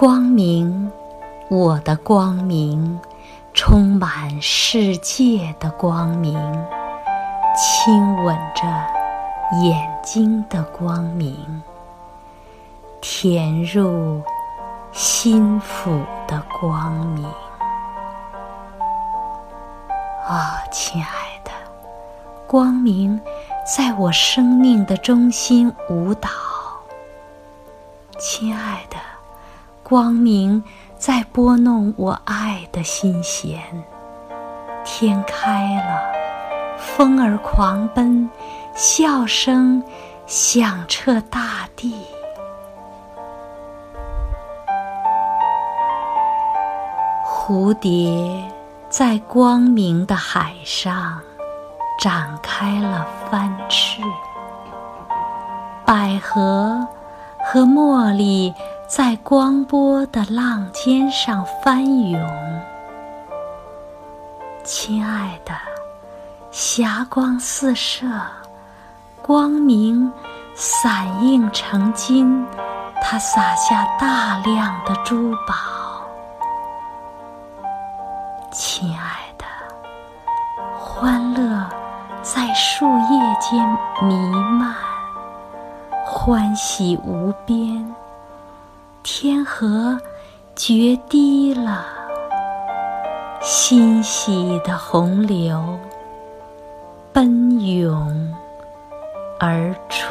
光明，我的光明，充满世界的光明，亲吻着眼睛的光明，填入心腹的光明。啊，亲爱的，光明在我生命的中心舞蹈。亲爱的，光明在拨弄我爱的心弦。天开了，风儿狂奔，笑声响彻大地。蝴蝶在光明的海上展开了帆翅，百合。和茉莉在光波的浪尖上翻涌，亲爱的，霞光四射，光明散映成金，它洒下大量的珠宝。亲爱的，欢乐在树叶间弥漫。欢喜无边，天河决堤了欣喜的洪流奔涌而出。